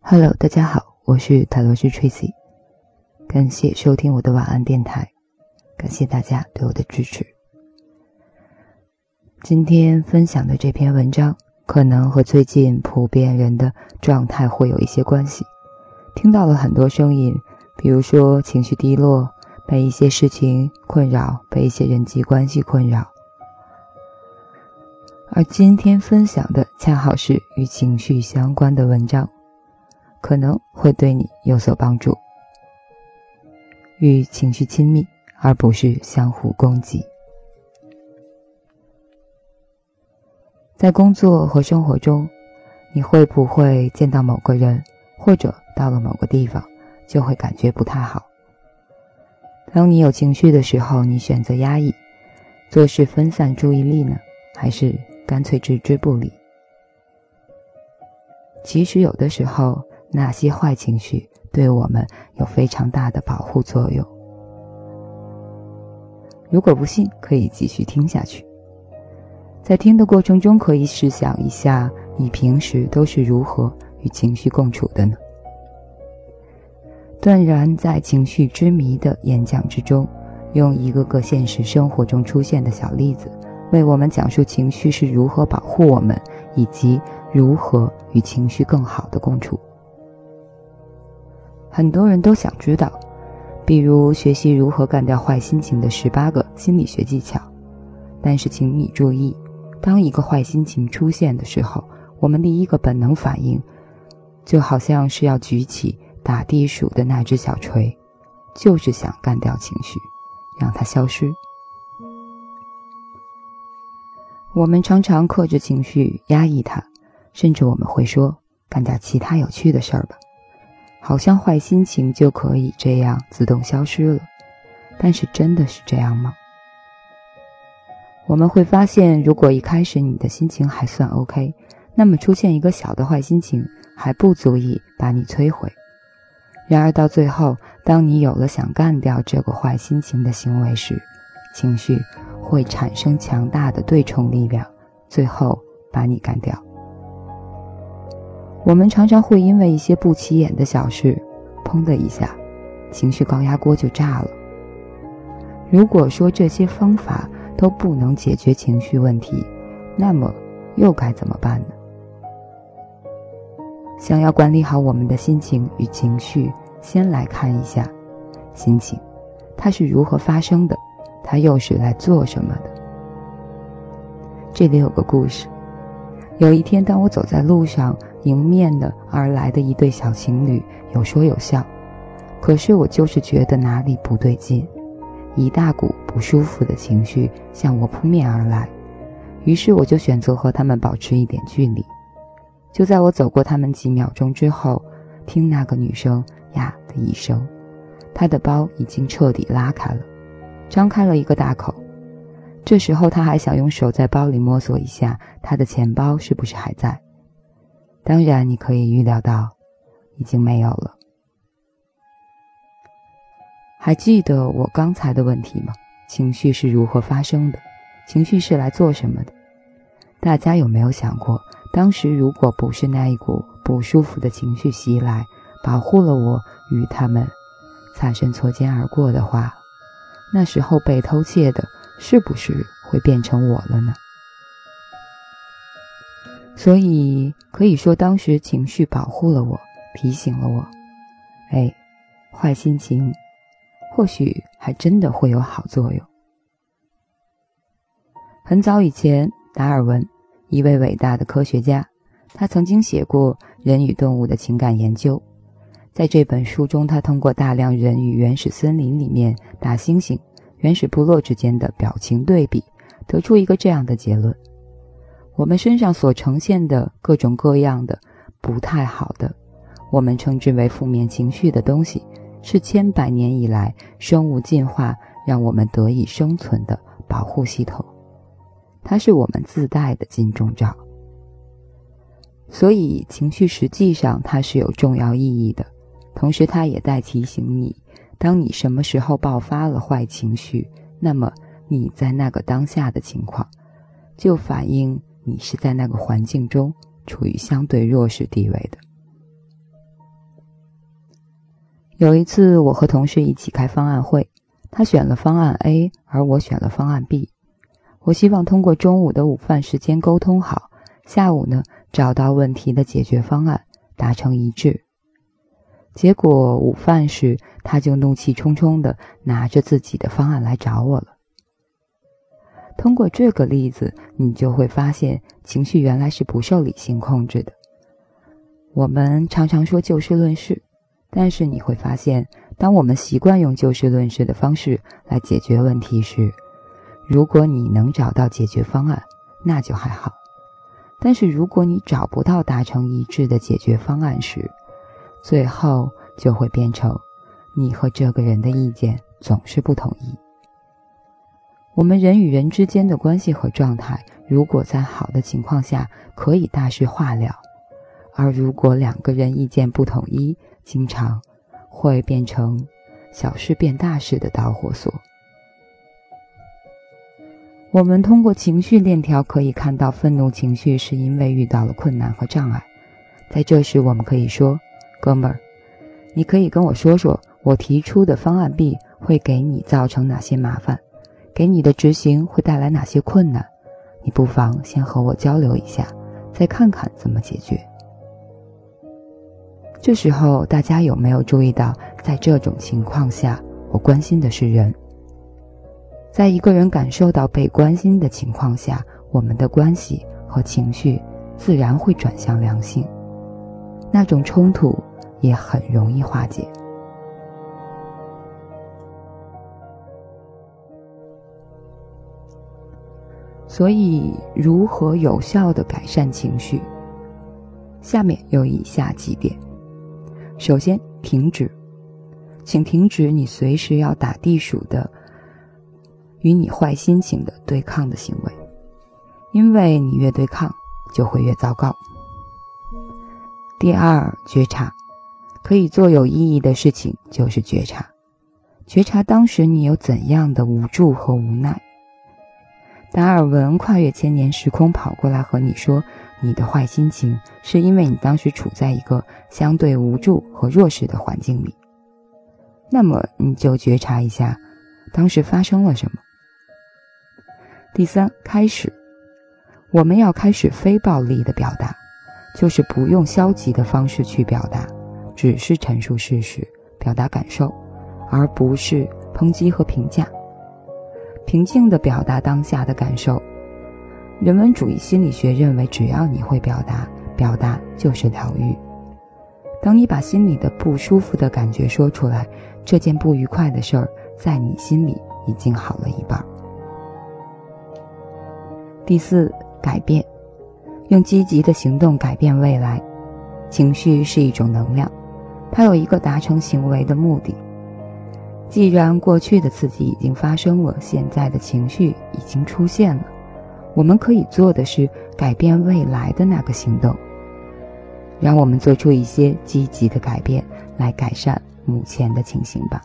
Hello，大家好，我是塔罗斯 Tracy，感谢收听我的晚安电台，感谢大家对我的支持。今天分享的这篇文章，可能和最近普遍人的状态会有一些关系。听到了很多声音，比如说情绪低落，被一些事情困扰，被一些人际关系困扰。而今天分享的恰好是与情绪相关的文章。可能会对你有所帮助。与情绪亲密，而不是相互攻击。在工作和生活中，你会不会见到某个人，或者到了某个地方，就会感觉不太好？当你有情绪的时候，你选择压抑，做事分散注意力呢，还是干脆置之不理？其实有的时候。那些坏情绪对我们有非常大的保护作用。如果不信，可以继续听下去。在听的过程中，可以试想一下，你平时都是如何与情绪共处的呢？断然在情绪之谜的演讲之中，用一个个现实生活中出现的小例子，为我们讲述情绪是如何保护我们，以及如何与情绪更好的共处。很多人都想知道，比如学习如何干掉坏心情的十八个心理学技巧。但是，请你注意，当一个坏心情出现的时候，我们第一个本能反应，就好像是要举起打地鼠的那只小锤，就是想干掉情绪，让它消失。我们常常克制情绪，压抑它，甚至我们会说：“干点其他有趣的事儿吧。”好像坏心情就可以这样自动消失了，但是真的是这样吗？我们会发现，如果一开始你的心情还算 OK，那么出现一个小的坏心情还不足以把你摧毁。然而到最后，当你有了想干掉这个坏心情的行为时，情绪会产生强大的对冲力量，最后把你干掉。我们常常会因为一些不起眼的小事，砰的一下，情绪高压锅就炸了。如果说这些方法都不能解决情绪问题，那么又该怎么办呢？想要管理好我们的心情与情绪，先来看一下心情，它是如何发生的，他又是来做什么的。这里有个故事。有一天，当我走在路上。迎面的而来的一对小情侣有说有笑，可是我就是觉得哪里不对劲，一大股不舒服的情绪向我扑面而来，于是我就选择和他们保持一点距离。就在我走过他们几秒钟之后，听那个女生呀的一声，她的包已经彻底拉开了，张开了一个大口。这时候他还想用手在包里摸索一下，他的钱包是不是还在。当然，你可以预料到，已经没有了。还记得我刚才的问题吗？情绪是如何发生的？情绪是来做什么的？大家有没有想过，当时如果不是那一股不舒服的情绪袭来，保护了我与他们擦身错肩而过的话，那时候被偷窃的是不是会变成我了呢？所以可以说，当时情绪保护了我，提醒了我。哎，坏心情，或许还真的会有好作用。很早以前，达尔文，一位伟大的科学家，他曾经写过人与动物的情感研究。在这本书中，他通过大量人与原始森林里面大猩猩、原始部落之间的表情对比，得出一个这样的结论。我们身上所呈现的各种各样的不太好的，我们称之为负面情绪的东西，是千百年以来生物进化让我们得以生存的保护系统，它是我们自带的金钟罩。所以，情绪实际上它是有重要意义的，同时它也在提醒你，当你什么时候爆发了坏情绪，那么你在那个当下的情况，就反映。你是在那个环境中处于相对弱势地位的。有一次，我和同事一起开方案会，他选了方案 A，而我选了方案 B。我希望通过中午的午饭时间沟通好，下午呢找到问题的解决方案，达成一致。结果午饭时，他就怒气冲冲地拿着自己的方案来找我了。通过这个例子，你就会发现情绪原来是不受理性控制的。我们常常说就事论事，但是你会发现，当我们习惯用就事论事的方式来解决问题时，如果你能找到解决方案，那就还好；但是如果你找不到达成一致的解决方案时，最后就会变成你和这个人的意见总是不统一。我们人与人之间的关系和状态，如果在好的情况下可以大事化了，而如果两个人意见不统一，经常会变成小事变大事的导火索。我们通过情绪链条可以看到，愤怒情绪是因为遇到了困难和障碍，在这时我们可以说：“哥们儿，你可以跟我说说，我提出的方案 B 会给你造成哪些麻烦？”给你的执行会带来哪些困难？你不妨先和我交流一下，再看看怎么解决。这时候，大家有没有注意到，在这种情况下，我关心的是人。在一个人感受到被关心的情况下，我们的关系和情绪自然会转向良性，那种冲突也很容易化解。所以，如何有效的改善情绪？下面有以下几点：首先，停止，请停止你随时要打地鼠的与你坏心情的对抗的行为，因为你越对抗，就会越糟糕。第二，觉察，可以做有意义的事情，就是觉察，觉察当时你有怎样的无助和无奈。达尔文跨越千年时空跑过来和你说，你的坏心情是因为你当时处在一个相对无助和弱势的环境里。那么你就觉察一下，当时发生了什么。第三，开始，我们要开始非暴力的表达，就是不用消极的方式去表达，只是陈述事实，表达感受，而不是抨击和评价。平静地表达当下的感受。人文主义心理学认为，只要你会表达，表达就是疗愈。当你把心里的不舒服的感觉说出来，这件不愉快的事儿在你心里已经好了一半。第四，改变，用积极的行动改变未来。情绪是一种能量，它有一个达成行为的目的。既然过去的刺激已经发生了，现在的情绪已经出现了，我们可以做的是改变未来的那个行动。让我们做出一些积极的改变，来改善目前的情形吧。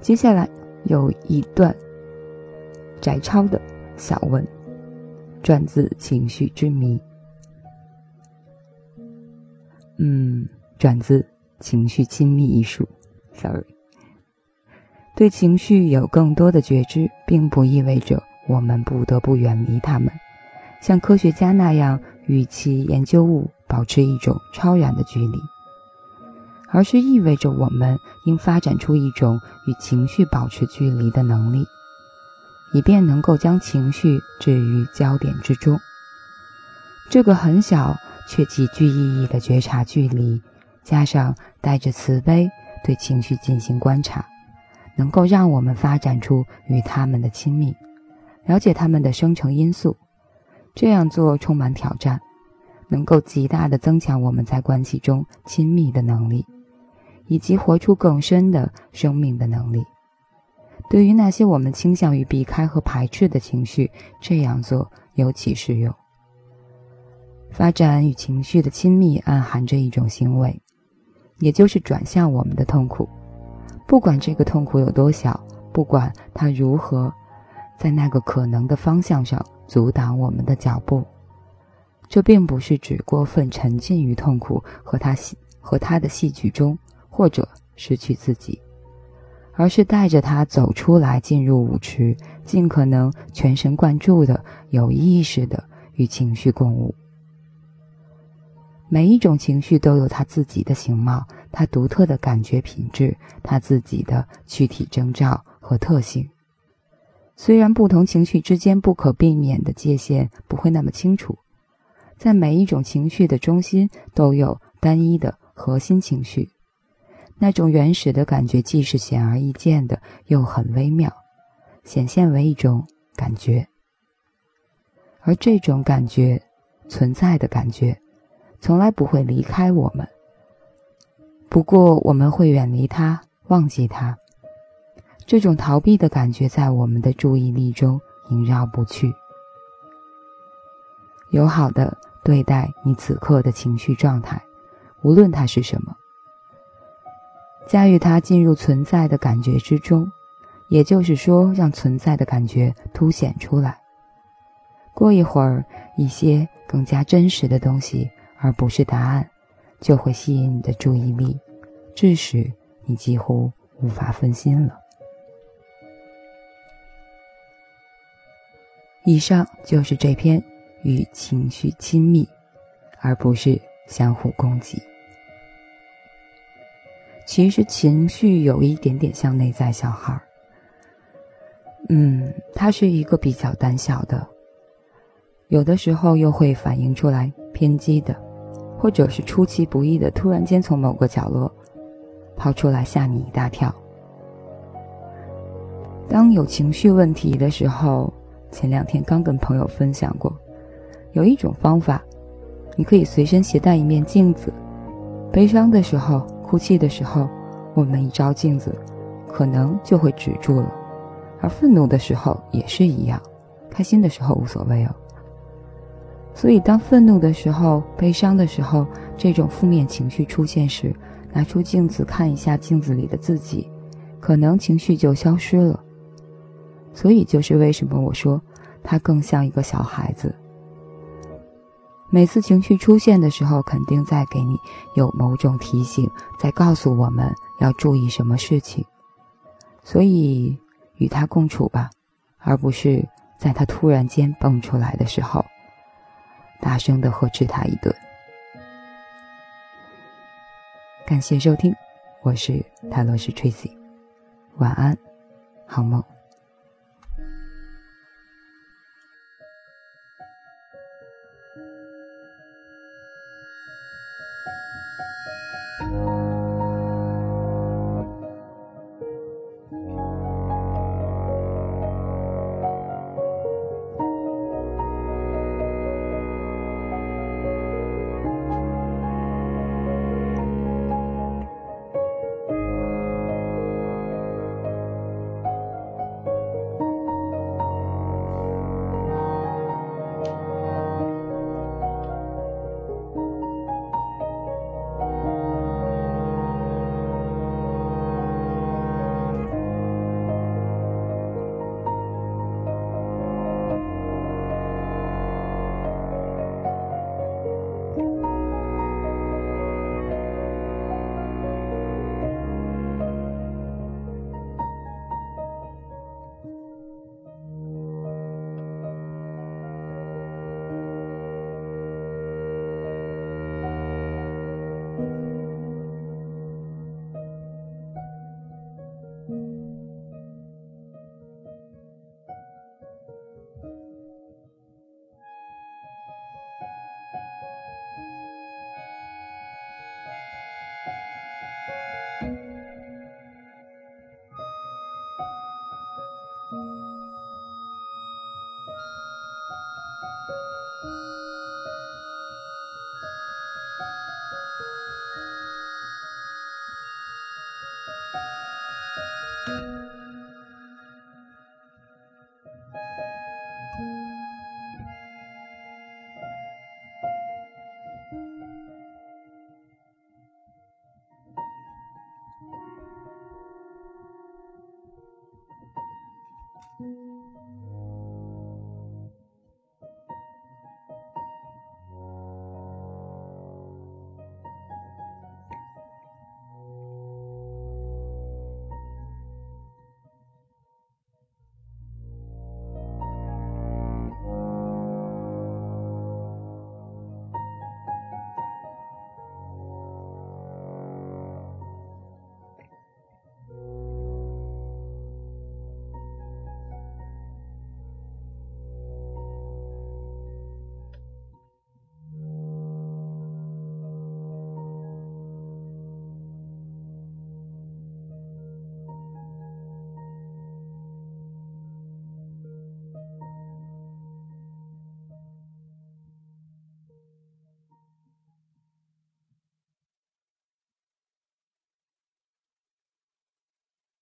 接下来有一段摘抄的小文，转自《情绪之谜》。嗯。转自《情绪亲密》艺术，sorry。对情绪有更多的觉知，并不意味着我们不得不远离他们，像科学家那样与其研究物保持一种超然的距离，而是意味着我们应发展出一种与情绪保持距离的能力，以便能够将情绪置于焦点之中。这个很小却极具意义的觉察距离。加上带着慈悲对情绪进行观察，能够让我们发展出与他们的亲密，了解他们的生成因素。这样做充满挑战，能够极大的增强我们在关系中亲密的能力，以及活出更深的生命的能力。对于那些我们倾向于避开和排斥的情绪，这样做尤其适用。发展与情绪的亲密，暗含着一种行为。也就是转向我们的痛苦，不管这个痛苦有多小，不管它如何在那个可能的方向上阻挡我们的脚步。这并不是指过分沉浸于痛苦和他戏和他的戏剧中，或者失去自己，而是带着他走出来，进入舞池，尽可能全神贯注的、有意识的与情绪共舞。每一种情绪都有它自己的形貌，它独特的感觉品质，它自己的躯体征兆和特性。虽然不同情绪之间不可避免的界限不会那么清楚。在每一种情绪的中心都有单一的核心情绪，那种原始的感觉既是显而易见的，又很微妙，显现为一种感觉。而这种感觉，存在的感觉，从来不会离开我们。不过我们会远离它，忘记它。这种逃避的感觉在我们的注意力中萦绕不去。友好的。对待你此刻的情绪状态，无论它是什么，驾驭它进入存在的感觉之中，也就是说，让存在的感觉凸显出来。过一会儿，一些更加真实的东西，而不是答案，就会吸引你的注意力，致使你几乎无法分心了。以上就是这篇。与情绪亲密，而不是相互攻击。其实情绪有一点点像内在小孩儿，嗯，他是一个比较胆小的，有的时候又会反映出来偏激的，或者是出其不意的，突然间从某个角落跑出来吓你一大跳。当有情绪问题的时候，前两天刚跟朋友分享过。有一种方法，你可以随身携带一面镜子。悲伤的时候、哭泣的时候，我们一照镜子，可能就会止住了；而愤怒的时候也是一样，开心的时候无所谓哦。所以，当愤怒的时候、悲伤的时候，这种负面情绪出现时，拿出镜子看一下镜子里的自己，可能情绪就消失了。所以，就是为什么我说他更像一个小孩子。每次情绪出现的时候，肯定在给你有某种提醒，在告诉我们要注意什么事情。所以与他共处吧，而不是在他突然间蹦出来的时候，大声的呵斥他一顿。感谢收听，我是泰罗斯 Tracy，晚安，好梦。